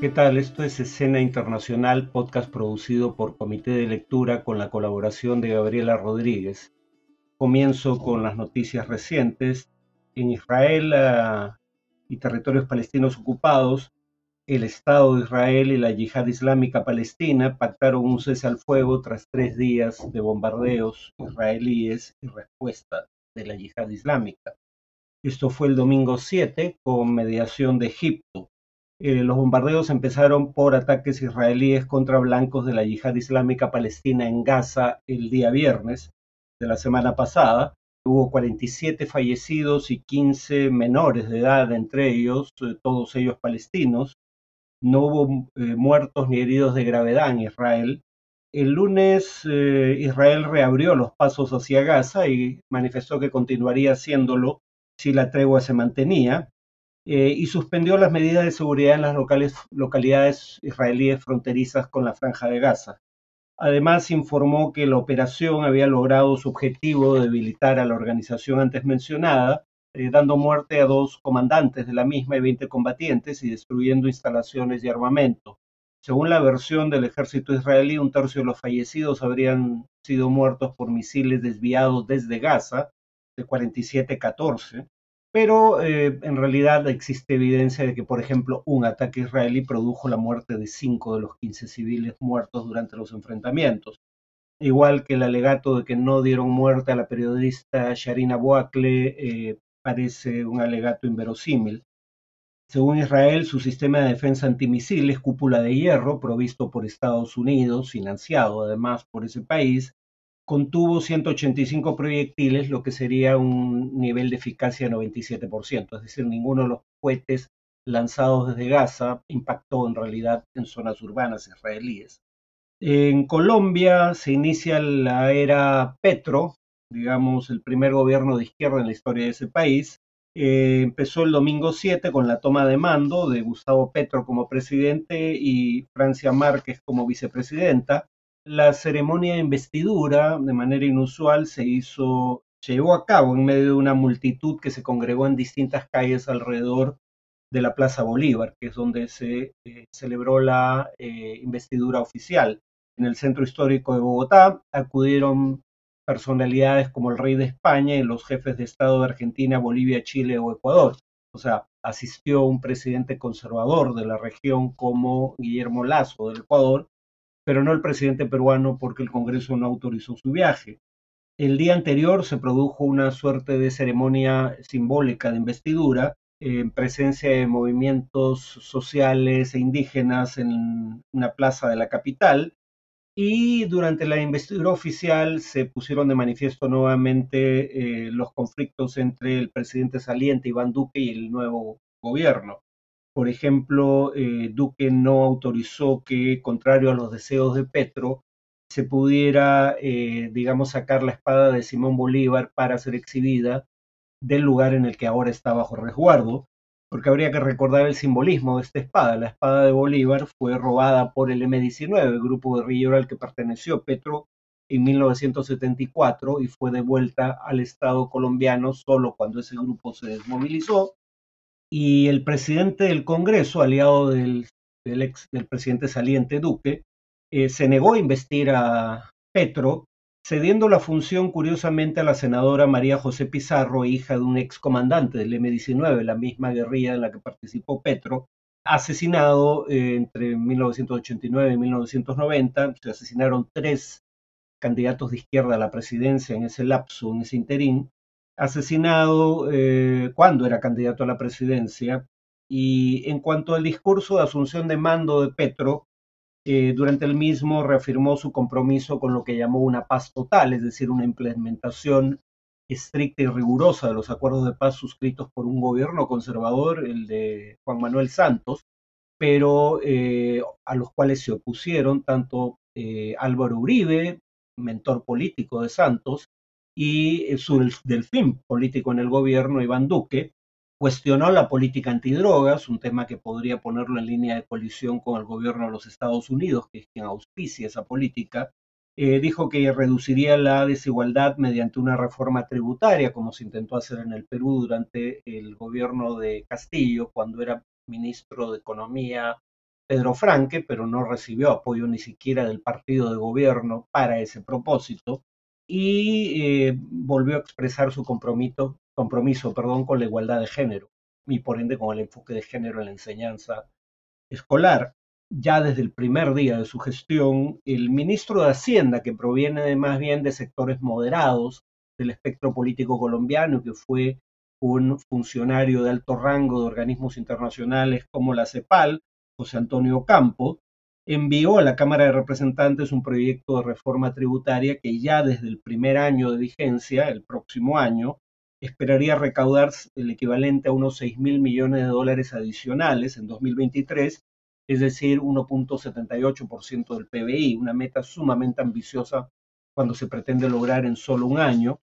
¿Qué tal? Esto es Escena Internacional, podcast producido por Comité de Lectura con la colaboración de Gabriela Rodríguez. Comienzo con las noticias recientes. En Israel uh, y territorios palestinos ocupados, el Estado de Israel y la Yihad Islámica Palestina pactaron un cese al fuego tras tres días de bombardeos israelíes y respuesta de la Yihad Islámica. Esto fue el domingo 7 con mediación de Egipto. Eh, los bombardeos empezaron por ataques israelíes contra blancos de la yihad islámica palestina en Gaza el día viernes de la semana pasada. Hubo 47 fallecidos y 15 menores de edad, entre ellos, eh, todos ellos palestinos. No hubo eh, muertos ni heridos de gravedad en Israel. El lunes Israel reabrió los pasos hacia Gaza y manifestó que continuaría haciéndolo si la tregua se mantenía. Eh, y suspendió las medidas de seguridad en las localidades israelíes fronterizas con la franja de Gaza. Además, informó que la operación había logrado su objetivo de debilitar a la organización antes mencionada, eh, dando muerte a dos comandantes de la misma y 20 combatientes y destruyendo instalaciones y armamento. Según la versión del ejército israelí, un tercio de los fallecidos habrían sido muertos por misiles desviados desde Gaza, de 47-14, pero eh, en realidad existe evidencia de que, por ejemplo, un ataque israelí produjo la muerte de cinco de los 15 civiles muertos durante los enfrentamientos, igual que el alegato de que no dieron muerte a la periodista Sharina Boakle eh, parece un alegato inverosímil. Según Israel, su sistema de defensa antimisiles, cúpula de hierro, provisto por Estados Unidos, financiado además por ese país, contuvo 185 proyectiles, lo que sería un nivel de eficacia de 97%, es decir, ninguno de los cohetes lanzados desde Gaza impactó en realidad en zonas urbanas israelíes. En Colombia se inicia la era Petro, digamos el primer gobierno de izquierda en la historia de ese país. Eh, empezó el domingo 7 con la toma de mando de Gustavo Petro como presidente y Francia Márquez como vicepresidenta la ceremonia de investidura, de manera inusual, se hizo, llevó a cabo en medio de una multitud que se congregó en distintas calles alrededor de la Plaza Bolívar, que es donde se eh, celebró la eh, investidura oficial. En el centro histórico de Bogotá acudieron personalidades como el rey de España y los jefes de Estado de Argentina, Bolivia, Chile o Ecuador. O sea, asistió un presidente conservador de la región como Guillermo Lazo del Ecuador pero no el presidente peruano porque el Congreso no autorizó su viaje. El día anterior se produjo una suerte de ceremonia simbólica de investidura en presencia de movimientos sociales e indígenas en una plaza de la capital y durante la investidura oficial se pusieron de manifiesto nuevamente eh, los conflictos entre el presidente saliente Iván Duque y el nuevo gobierno. Por ejemplo, eh, Duque no autorizó que, contrario a los deseos de Petro, se pudiera, eh, digamos, sacar la espada de Simón Bolívar para ser exhibida del lugar en el que ahora está bajo resguardo, porque habría que recordar el simbolismo de esta espada. La espada de Bolívar fue robada por el M-19, el grupo guerrillero al que perteneció Petro en 1974 y fue devuelta al Estado colombiano solo cuando ese grupo se desmovilizó y el presidente del Congreso, aliado del, ex, presidente saliente Duque, eh, se negó a investir a Petro, cediendo la función curiosamente a la senadora María José Pizarro, hija de un ex comandante del M-19, la misma guerrilla en la que participó Petro, asesinado eh, entre 1989 y 1990. Se asesinaron tres candidatos de izquierda a la presidencia en ese lapso, en ese interín, asesinado eh, cuando era candidato a la presidencia. Y en cuanto al discurso de asunción de mando de Petro, eh, durante el mismo reafirmó su compromiso con lo que llamó una paz total, es decir, una implementación estricta y rigurosa de los acuerdos de paz suscritos por un gobierno conservador, el de Juan Manuel Santos, pero eh, a los cuales se opusieron tanto Álvaro Uribe, mentor político de Santos, y su delfín político en el gobierno, Iván Duque, cuestionó la política antidrogas, un tema que podría ponerlo en línea de colisión con el gobierno de los Estados Unidos, que es quien auspicia esa política. Eh, dijo que reduciría la desigualdad mediante una reforma tributaria, como se intentó hacer en el Perú durante el gobierno de Castillo, cuando era ministro de Economía Pedro Franque, pero no recibió apoyo ni siquiera del partido de gobierno para ese propósito y eh, volvió a expresar su compromiso, compromiso perdón, con la igualdad de género y por ende con el enfoque de género en la enseñanza escolar. Ya desde el primer día de su gestión, el ministro de Hacienda, que proviene más bien de sectores moderados del espectro político colombiano, que fue un funcionario de alto rango de organismos internacionales como la CEPAL, José Antonio Campo, envió a la Cámara de Representantes un proyecto de reforma tributaria que ya desde el primer año de vigencia, el próximo año, esperaría recaudar el equivalente a unos 6 mil millones de dólares adicionales en 2023, es decir, 1.78% del PBI, una meta sumamente ambiciosa cuando se pretende lograr en solo un año,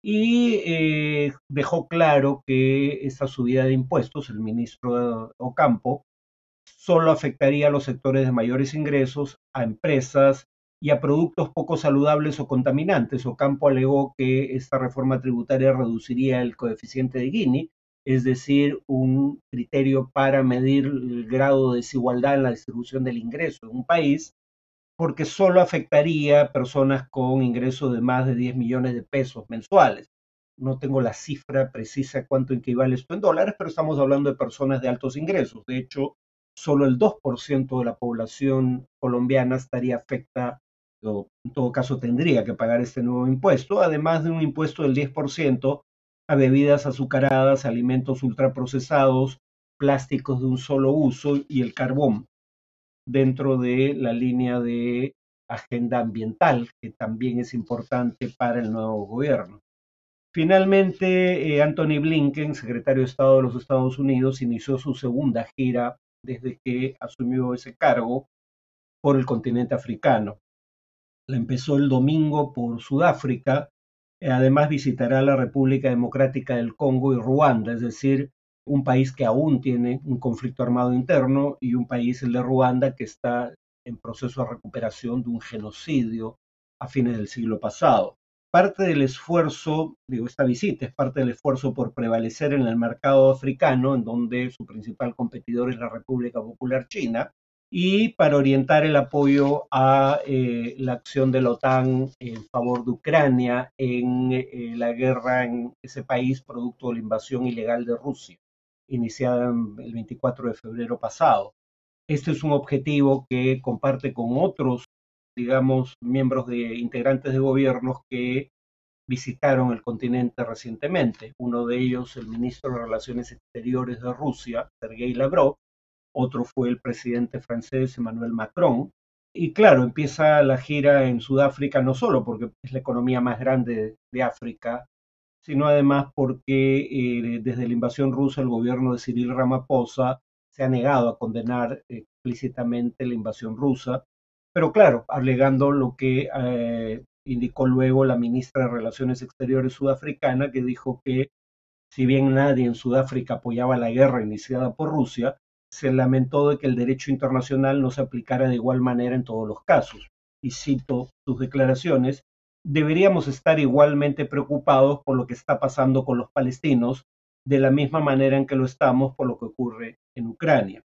y eh, dejó claro que esta subida de impuestos, el ministro Ocampo, solo afectaría a los sectores de mayores ingresos, a empresas y a productos poco saludables o contaminantes. Ocampo alegó que esta reforma tributaria reduciría el coeficiente de Gini, es decir, un criterio para medir el grado de desigualdad en la distribución del ingreso en un país, porque solo afectaría a personas con ingresos de más de 10 millones de pesos mensuales. No tengo la cifra precisa cuánto equivale esto en dólares, pero estamos hablando de personas de altos ingresos. De hecho, solo el 2% de la población colombiana estaría afecta, o en todo caso tendría que pagar este nuevo impuesto, además de un impuesto del 10% a bebidas azucaradas, alimentos ultraprocesados, plásticos de un solo uso y el carbón dentro de la línea de agenda ambiental, que también es importante para el nuevo gobierno. Finalmente, eh, Anthony Blinken, secretario de Estado de los Estados Unidos, inició su segunda gira desde que asumió ese cargo por el continente africano. La empezó el domingo por Sudáfrica, además visitará la República Democrática del Congo y Ruanda, es decir, un país que aún tiene un conflicto armado interno y un país, el de Ruanda, que está en proceso de recuperación de un genocidio a fines del siglo pasado. Parte del esfuerzo, digo, esta visita es parte del esfuerzo por prevalecer en el mercado africano, en donde su principal competidor es la República Popular China, y para orientar el apoyo a eh, la acción de la OTAN en favor de Ucrania en eh, la guerra en ese país producto de la invasión ilegal de Rusia iniciada el 24 de febrero pasado. Este es un objetivo que comparte con otros, digamos, miembros de integrantes de gobiernos que visitaron el continente recientemente. Uno de ellos, el ministro de Relaciones Exteriores de Rusia, Sergei Lavrov, otro fue el presidente francés Emmanuel Macron. Y claro, empieza la gira en Sudáfrica no solo porque es la economía más grande de África, sino además porque eh, desde la invasión rusa el gobierno de Cyril Ramaphosa se ha negado a condenar explícitamente la invasión rusa, pero claro, alegando lo que eh, indicó luego la ministra de Relaciones Exteriores sudafricana, que dijo que si bien nadie en Sudáfrica apoyaba la guerra iniciada por Rusia, se lamentó de que el derecho internacional no se aplicara de igual manera en todos los casos. Y cito sus declaraciones, deberíamos estar igualmente preocupados por lo que está pasando con los palestinos, de la misma manera en que lo estamos por lo que ocurre en Ucrania.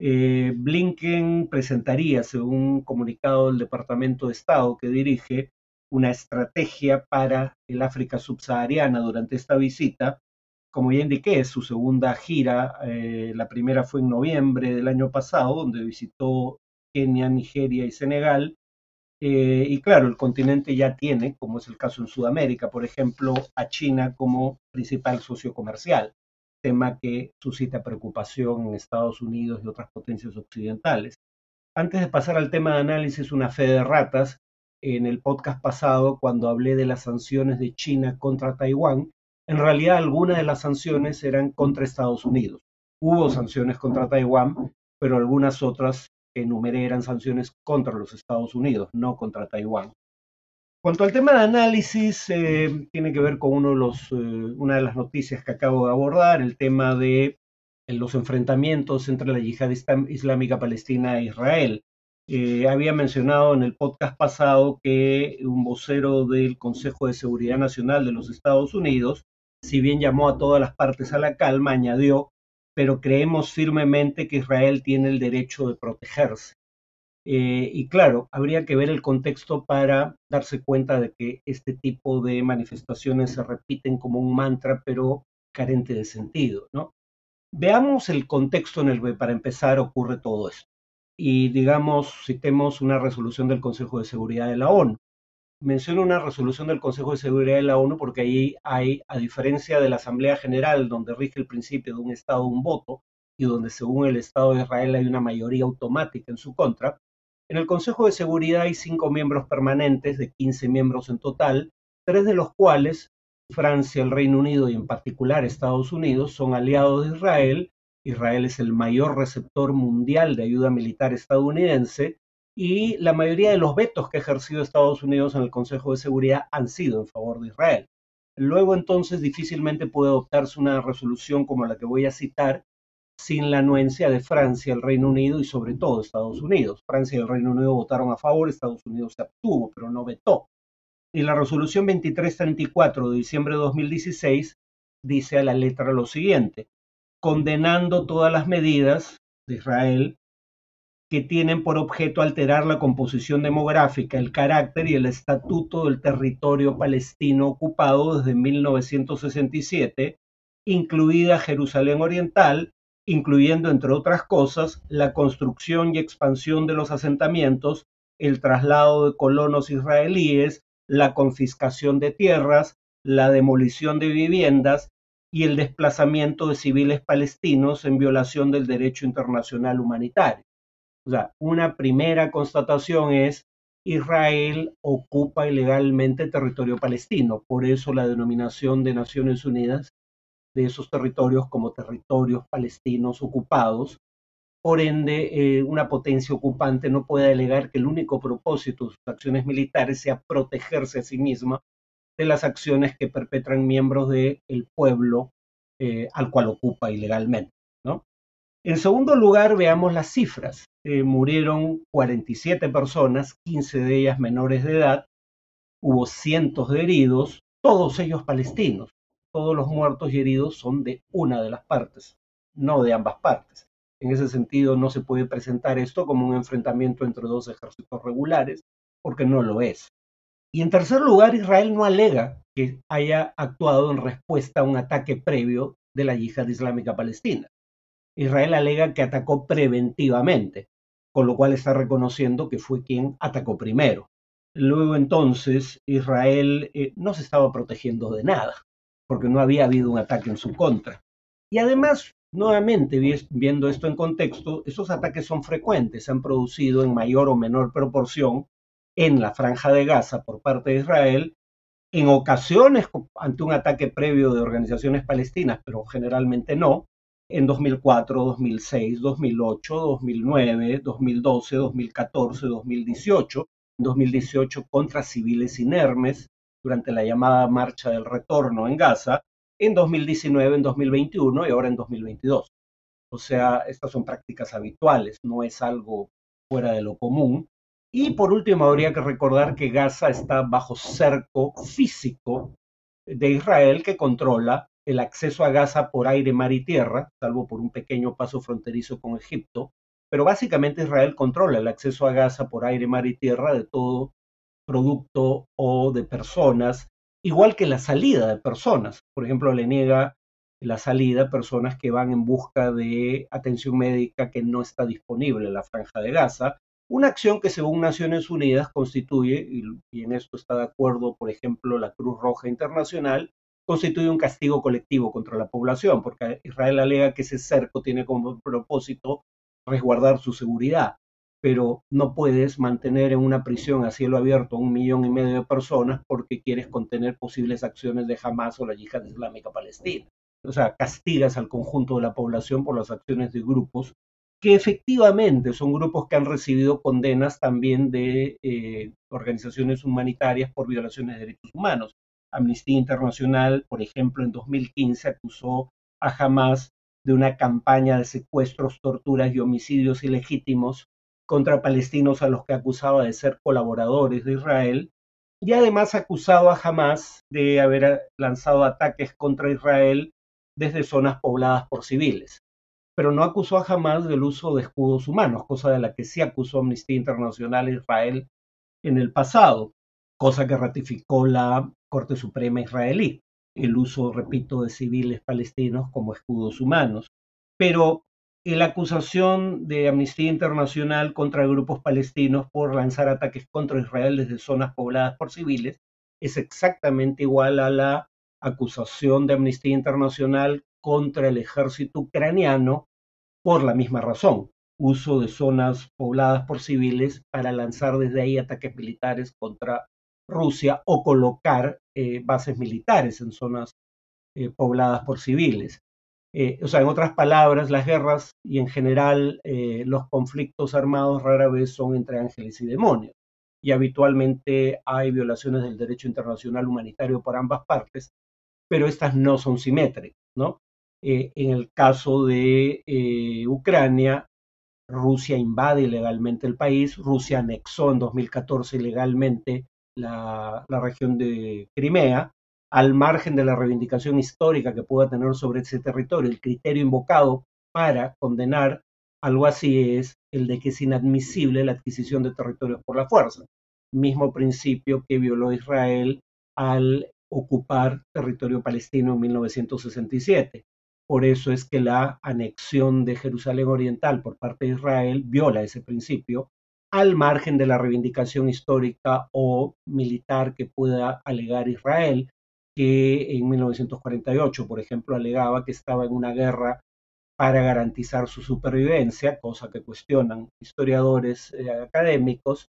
Eh, Blinken presentaría, según un comunicado del Departamento de Estado que dirige, una estrategia para el África subsahariana durante esta visita. Como ya indiqué, su segunda gira. Eh, la primera fue en noviembre del año pasado, donde visitó Kenia, Nigeria y Senegal. Eh, y claro, el continente ya tiene, como es el caso en Sudamérica, por ejemplo, a China como principal socio comercial, tema que suscita preocupación en Estados Unidos y otras potencias occidentales. Antes de pasar al tema de análisis, una fe de ratas, en el podcast pasado, cuando hablé de las sanciones de China contra Taiwán, en realidad algunas de las sanciones eran contra Estados Unidos. Hubo sanciones contra Taiwán, pero algunas otras que enumeré eran sanciones contra los Estados Unidos, no contra Taiwán. Cuanto al tema de análisis, eh, tiene que ver con uno de los, eh, una de las noticias que acabo de abordar, el tema de eh, los enfrentamientos entre la yihad islámica palestina e Israel. había mencionado en el podcast pasado que un vocero del Consejo de Seguridad Nacional de los Estados Unidos, si bien llamó a todas las partes a la calma, añadió pero creemos firmemente que Israel tiene el derecho de protegerse. Eh, y claro, habría que ver el contexto para darse cuenta de que este tipo de manifestaciones se repiten como un mantra, pero carente de sentido, ¿no? Veamos el contexto en el que para empezar ocurre todo esto. Y digamos, citemos una resolución del Consejo de Seguridad de la ONU. Menciono una resolución del Consejo de Seguridad de la ONU porque ahí hay, a diferencia de la Asamblea General, donde rige el principio de un Estado, un voto, y donde según el Estado de Israel hay una mayoría automática en su contra, en el Consejo de Seguridad hay cinco miembros permanentes, de 15 miembros en total, tres de los cuales, Francia, el Reino Unido y en particular Estados Unidos, son aliados de Israel. Israel es el mayor receptor mundial de ayuda militar estadounidense y la mayoría de los vetos que ha ejercido Estados Unidos en el Consejo de Seguridad han sido en favor de Israel. Luego entonces difícilmente puede adoptarse una resolución como la que voy a citar sin la anuencia de Francia, el Reino Unido y sobre todo Estados Unidos. Francia y el Reino Unido votaron a favor, Estados Unidos se abstuvo, pero no vetó. Y la resolución 2334 de diciembre de 2016 dice a la letra lo siguiente, condenando todas las medidas de Israel que tienen por objeto alterar la composición demográfica, el carácter y el estatuto del territorio palestino ocupado desde 1967, incluida Jerusalén Oriental, incluyendo, entre otras cosas, la construcción y expansión de los asentamientos, el traslado de colonos israelíes, la confiscación de tierras, la demolición de viviendas y el desplazamiento de civiles palestinos en violación del derecho internacional humanitario. O sea, una primera constatación es Israel ocupa ilegalmente territorio palestino, por eso la denominación de Naciones Unidas de esos territorios como territorios palestinos ocupados. Por ende, eh, una potencia ocupante no puede alegar que el único propósito de sus acciones militares sea protegerse a sí misma de las acciones que perpetran miembros del pueblo eh, al cual ocupa ilegalmente. ¿no? En segundo lugar, veamos las cifras. Eh, murieron 47 personas, 15 de ellas menores de edad, hubo cientos de heridos, todos ellos palestinos todos los muertos y heridos son de una de las partes, no de ambas partes. En ese sentido, no se puede presentar esto como un enfrentamiento entre dos ejércitos regulares, porque no lo es. Y en tercer lugar, Israel no alega que haya actuado en respuesta a un ataque previo de la yihad islámica palestina. Israel alega que atacó preventivamente, con lo cual está reconociendo que fue quien atacó primero. Luego entonces, Israel eh, no se estaba protegiendo de nada porque no había habido un ataque en su contra. Y además, nuevamente, viendo esto en contexto, esos ataques son frecuentes, se han producido en mayor o menor proporción en la franja de Gaza por parte de Israel, en ocasiones ante un ataque previo de organizaciones palestinas, pero generalmente no, en 2004, 2006, 2008, 2009, 2012, 2014, 2018, en 2018 contra civiles inermes, durante la llamada Marcha del Retorno en Gaza, en 2019, en 2021 y ahora en 2022. O sea, estas son prácticas habituales, no es algo fuera de lo común. Y por último, habría que recordar que Gaza está bajo cerco físico de Israel que controla el acceso a Gaza por aire, mar y tierra, salvo por un pequeño paso fronterizo con Egipto. Pero básicamente Israel controla el acceso a Gaza por aire, mar y tierra de todo producto o de personas, igual que la salida de personas. Por ejemplo, le niega la salida a personas que van en busca de atención médica que no está disponible en la franja de Gaza, una acción que según Naciones Unidas constituye, y, en esto está de acuerdo, por ejemplo, la Cruz Roja Internacional, constituye un castigo colectivo contra la población, porque Israel alega que ese cerco tiene como propósito resguardar su seguridad pero no puedes mantener en una prisión a cielo abierto a un millón y medio de personas porque quieres contener posibles acciones de Hamas o la yihad islámica palestina. O sea, castigas al conjunto de la población por las acciones de grupos que efectivamente son grupos que han recibido condenas también de eh, organizaciones humanitarias por violaciones de derechos humanos. Amnistía Internacional, por ejemplo, en 2015 acusó a Hamas de una campaña de secuestros, torturas y homicidios ilegítimos contra palestinos a los que acusaba de ser colaboradores de Israel y además acusado a Hamas de haber lanzado ataques contra Israel desde zonas pobladas por civiles. pero no acusó a Hamas del uso de escudos humanos, cosa de la que sí acusó Amnistía Internacional a Israel en el pasado, cosa que ratificó la Corte Suprema israelí, el uso, repito, de civiles palestinos como escudos humanos. Pero la acusación de Amnistía Internacional contra grupos palestinos por lanzar ataques contra Israel desde zonas pobladas por civiles es exactamente igual a la acusación de Amnistía Internacional contra el ejército ucraniano por la misma razón, uso de zonas pobladas por civiles para lanzar desde ahí ataques militares contra Rusia o colocar eh, bases militares en zonas eh, pobladas por civiles. Eh, o sea, en otras palabras, las guerras y en general los conflictos armados rara vez son entre ángeles y demonios. Y habitualmente hay violaciones del derecho internacional humanitario por ambas partes, pero estas no son simétricas, ¿no? Eh, en el caso de eh, Ucrania, Rusia invade ilegalmente el país, Rusia anexó en 2014 ilegalmente la, región de Crimea, al margen de la reivindicación histórica que pueda tener sobre ese territorio. El criterio invocado para condenar algo así es el de que es inadmisible la adquisición de territorios por la fuerza, mismo principio que violó Israel al ocupar territorio palestino en 1967. Por eso es que la anexión de Jerusalén Oriental por parte de Israel viola ese principio, al margen de la reivindicación histórica o militar que pueda alegar Israel, que en 1948, por ejemplo, alegaba que estaba en una guerra para garantizar su supervivencia, cosa que cuestionan historiadores eh, académicos,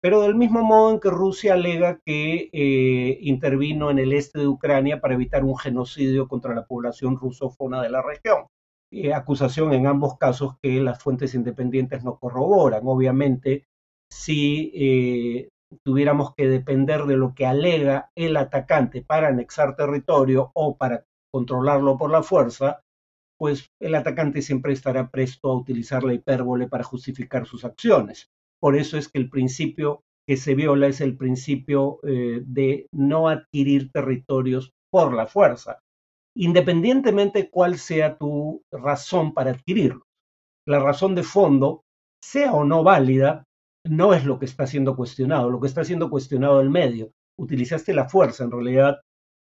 pero del mismo modo en que Rusia alega que eh, intervino en el este de Ucrania para evitar un genocidio contra la población rusófona de la región. Eh, acusación en ambos casos que las fuentes independientes no corroboran. Obviamente, si tuviéramos que depender de lo que alega el atacante para anexar territorio o para controlarlo por la fuerza, pues el atacante siempre estará presto a utilizar la hipérbole para justificar sus acciones. Por eso es que el principio que se viola es el principio eh, de no adquirir territorios por la fuerza, independientemente cuál sea tu razón para adquirirlos. La razón de fondo, sea o no válida, no es lo que está siendo cuestionado, lo que está siendo cuestionado el medio. Utilizaste la fuerza, en realidad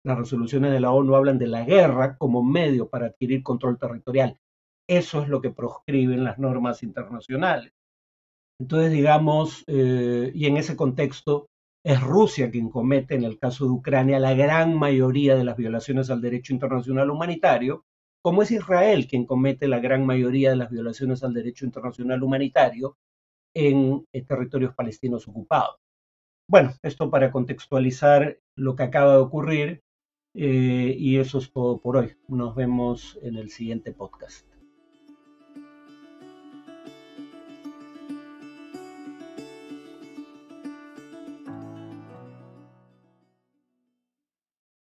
las resoluciones de la ONU hablan de la guerra como medio para adquirir control territorial. Eso es lo que proscriben las normas internacionales. Entonces, digamos, eh, y en ese contexto, es Rusia quien comete, en el caso de Ucrania, la gran mayoría de las violaciones al derecho internacional humanitario, como es Israel quien comete la gran mayoría de las violaciones al derecho internacional humanitario en eh, territorios palestinos ocupados. Bueno, esto para contextualizar lo que acaba de ocurrir eh, y eso es todo por hoy. Nos vemos en el siguiente podcast.